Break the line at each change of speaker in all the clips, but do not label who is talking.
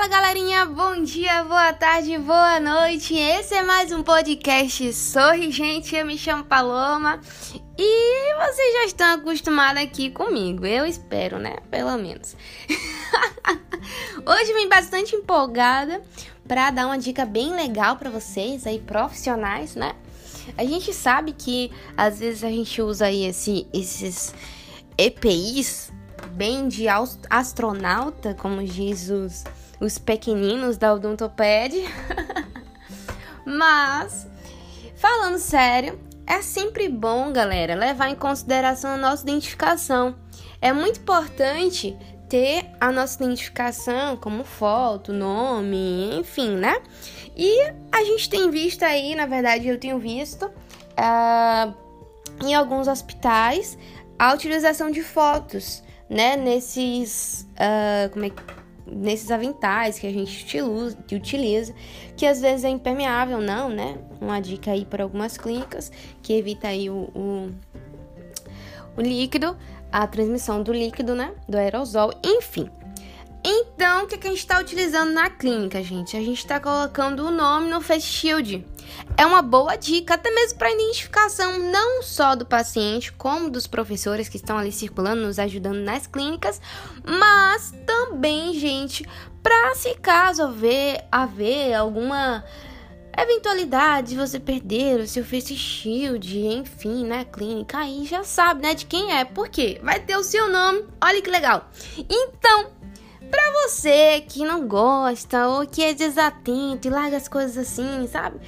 Fala galerinha, bom dia, boa tarde, boa noite. Esse é mais um podcast Sorri, gente. Eu me chamo Paloma e vocês já estão acostumados aqui comigo. Eu espero, né? Pelo menos. Hoje vim bastante empolgada para dar uma dica bem legal para vocês aí profissionais, né? A gente sabe que às vezes a gente usa aí esse, esses EPIs bem de astronauta, como diz os, os pequeninos da Odontoped. Mas, falando sério, é sempre bom, galera, levar em consideração a nossa identificação. É muito importante ter a nossa identificação como foto, nome, enfim, né? E a gente tem visto aí, na verdade, eu tenho visto uh, em alguns hospitais a utilização de fotos né, nesses, uh, como é, nesses aventais que a gente utiliza, que às vezes é impermeável, não, né? Uma dica aí para algumas clínicas que evita aí o, o, o líquido, a transmissão do líquido, né? Do aerosol, enfim. Então, o que, que a gente está utilizando na clínica, gente? A gente está colocando o nome no face shield. É uma boa dica, até mesmo para identificação não só do paciente, como dos professores que estão ali circulando, nos ajudando nas clínicas, mas também, gente, para se caso haver, haver alguma eventualidade de você perder o seu face shield, enfim, na clínica, aí já sabe, né, de quem é. Por quê? Vai ter o seu nome. Olha que legal. Então, Pra você que não gosta ou que é desatento e larga as coisas assim, sabe?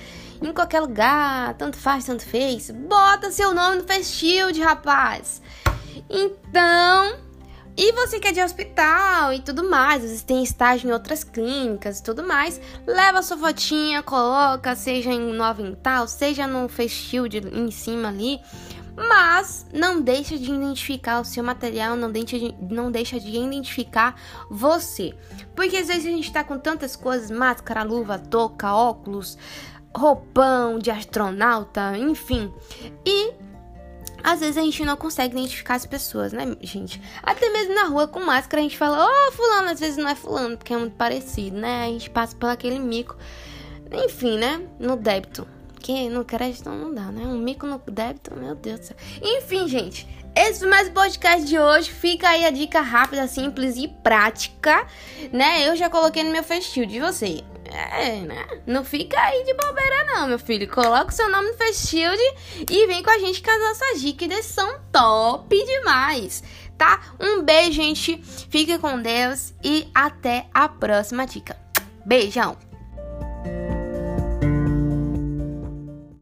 Em qualquer lugar, tanto faz, tanto fez, bota seu nome no Face Shield, rapaz. Então, e você que é de hospital e tudo mais, você tem estágio em outras clínicas e tudo mais, leva sua fotinha, coloca, seja em no avental, seja no shield em cima ali, mas não deixa de identificar o seu material, não deixa de, não deixa de identificar você. Porque às vezes a gente tá com tantas coisas, máscara, luva, touca, óculos, roupão de astronauta, enfim. E às vezes a gente não consegue identificar as pessoas, né, gente? Até mesmo na rua com máscara a gente fala, ô oh, fulano, às vezes não é fulano, porque é muito parecido, né? A gente passa por aquele mico. Enfim, né? No débito. Porque no crédito não dá, né? Um mico no débito, meu Deus do céu. Enfim, gente, esse foi mais o podcast de hoje. Fica aí a dica rápida, simples e prática, né? Eu já coloquei no meu festival de você. É, né? Não fica aí de bobeira, não, meu filho. Coloca o seu nome no Shield e vem com a gente que as nossas dicas são top demais, tá? Um beijo, gente. Fique com Deus e até a próxima dica. Beijão!